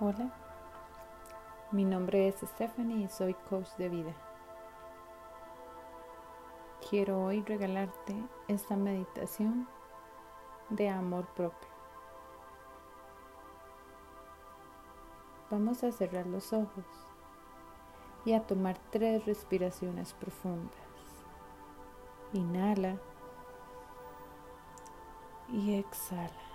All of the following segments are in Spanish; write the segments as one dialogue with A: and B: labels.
A: Hola, mi nombre es Stephanie y soy coach de vida. Quiero hoy regalarte esta meditación de amor propio. Vamos a cerrar los ojos y a tomar tres respiraciones profundas. Inhala y exhala.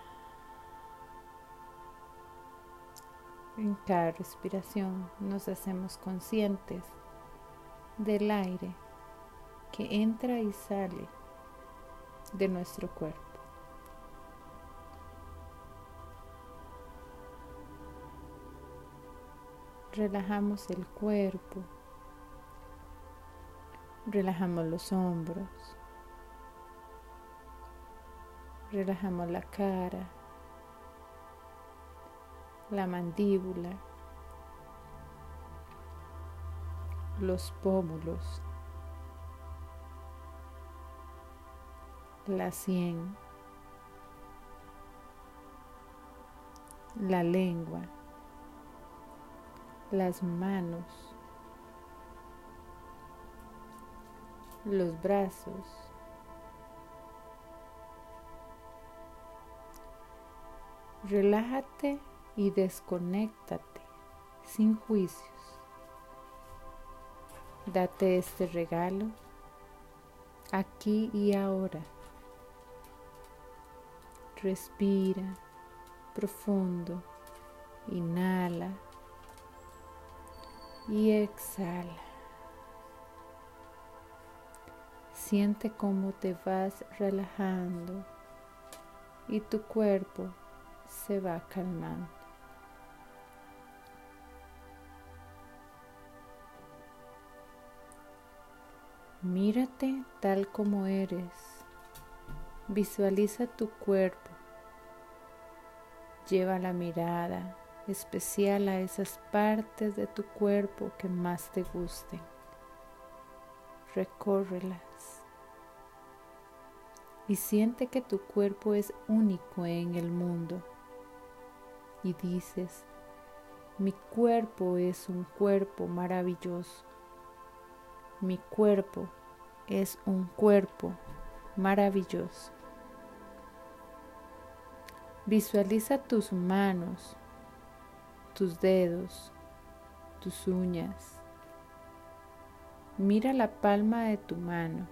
A: En cada respiración. Nos hacemos conscientes del aire que entra y sale de nuestro cuerpo. Relajamos el cuerpo, relajamos los hombros, relajamos la cara, la mandíbula, los pómulos, la sien, la lengua, las manos, los brazos, relájate y desconéctate sin juicios. Date este regalo aquí y ahora. Respira profundo, inhala y exhala. Siente cómo te vas relajando y tu cuerpo se va calmando. Mírate tal como eres. Visualiza tu cuerpo. Lleva la mirada especial a esas partes de tu cuerpo que más te gusten. Recórrelas. Y siente que tu cuerpo es único en el mundo. Y dices, mi cuerpo es un cuerpo maravilloso mi cuerpo es un cuerpo maravilloso. Visualiza tus manos, tus dedos, tus uñas. Mira la palma de tu mano.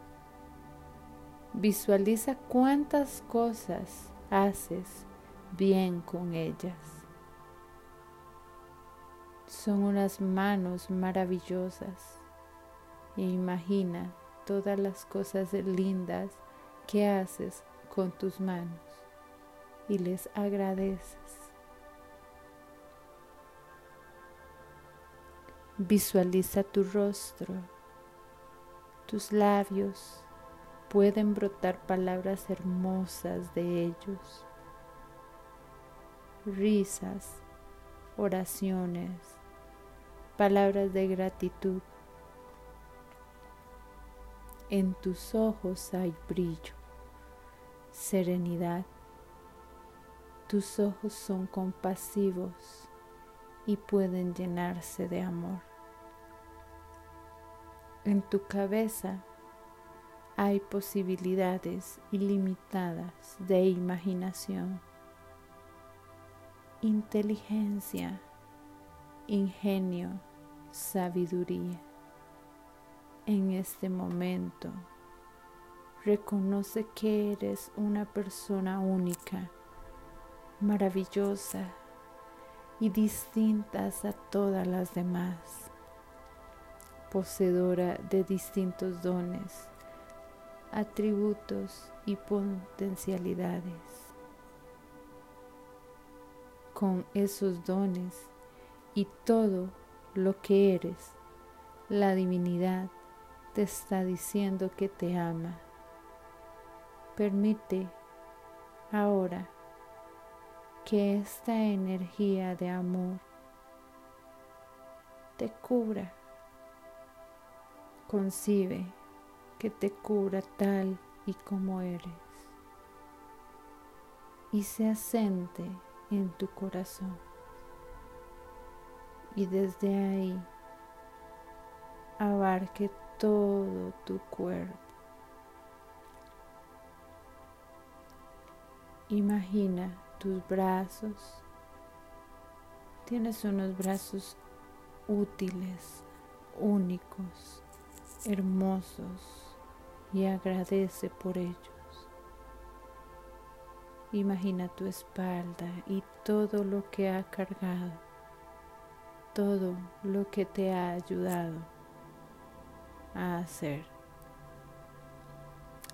A: Visualiza cuántas cosas haces bien con ellas. Son unas manos maravillosas e imagina todas las cosas lindas que haces con tus manos y les agradeces. Visualiza tu rostro, tus labios, pueden brotar palabras hermosas de ellos, risas, oraciones, palabras de gratitud en tus ojos hay brillo, serenidad. Tus ojos son compasivos y pueden llenarse de amor. En tu cabeza hay posibilidades ilimitadas de imaginación, inteligencia, ingenio, sabiduría en este momento. Reconoce que eres una persona única, maravillosa y distintas a todas las demás, poseedora de distintos dones, atributos y potencialidades. Con esos dones y todo lo que eres, la divinidad te está diciendo que te ama. Permite ahora que esta energía de amor te cubra. Concibe que te cubra tal y como eres y se asente en tu corazón. y desde ahí abarque todo tu cuerpo. Imagina tus brazos. Tienes unos brazos útiles, únicos, hermosos y agradece por ellos. Imagina tu espalda y todo lo que ha cargado, todo lo que te ha ayudado a hacer.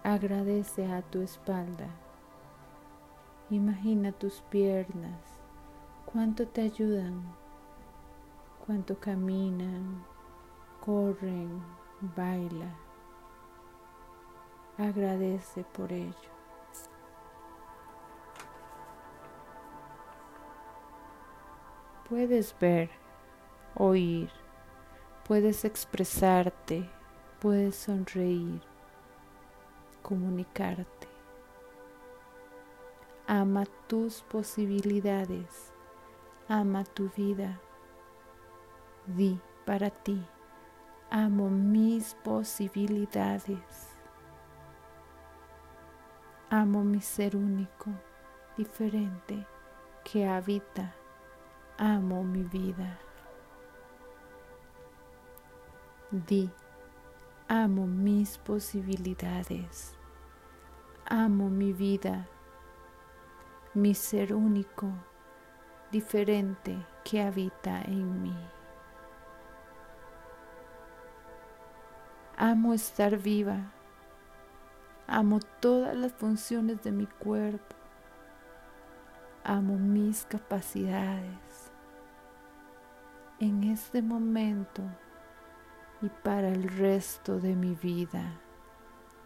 A: Agradece a tu espalda. Imagina tus piernas, cuánto te ayudan, cuánto caminan, corren, baila. Agradece por ello. Puedes ver, oír, puedes expresarte, puedes sonreír, comunicarte. Ama tus posibilidades, ama tu vida. Di para ti, amo mis posibilidades. Amo mi ser único, diferente, que habita amo mi vida. Di, amo mis posibilidades, amo mi vida, mi ser único, diferente que habita en mí. Amo estar viva, amo todas las funciones de mi cuerpo, amo mis capacidades. En este momento y para el resto de mi vida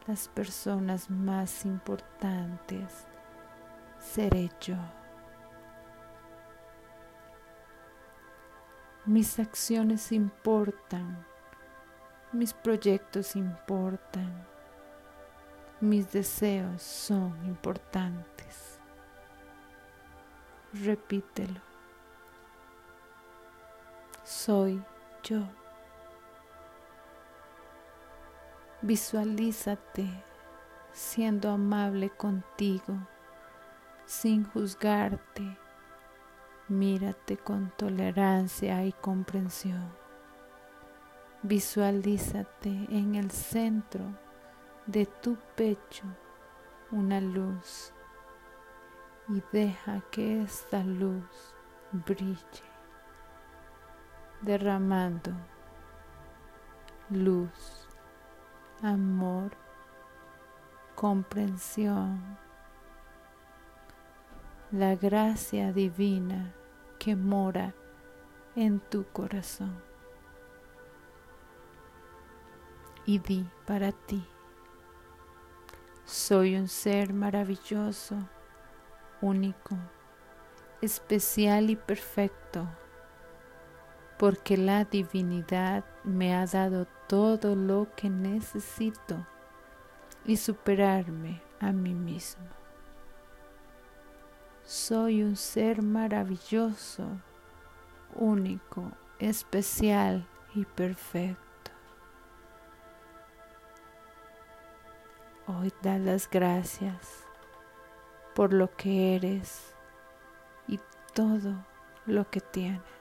A: las personas más importantes seré yo. Mis acciones importan, mis proyectos importan, mis deseos son importantes. Repítelo soy yo. Visualízate siendo amable contigo, sin juzgarte. Mírate con tolerancia y comprensión. Visualízate en el centro de tu pecho una luz y deja que esta luz brille derramando luz, amor, comprensión, la gracia divina que mora en tu corazón. Y di para ti, soy un ser maravilloso, único, especial y perfecto porque la divinidad me ha dado todo lo que necesito y superarme a mí mismo. Soy un ser maravilloso, único, especial y perfecto. Hoy da las gracias por lo que eres y todo lo que tienes.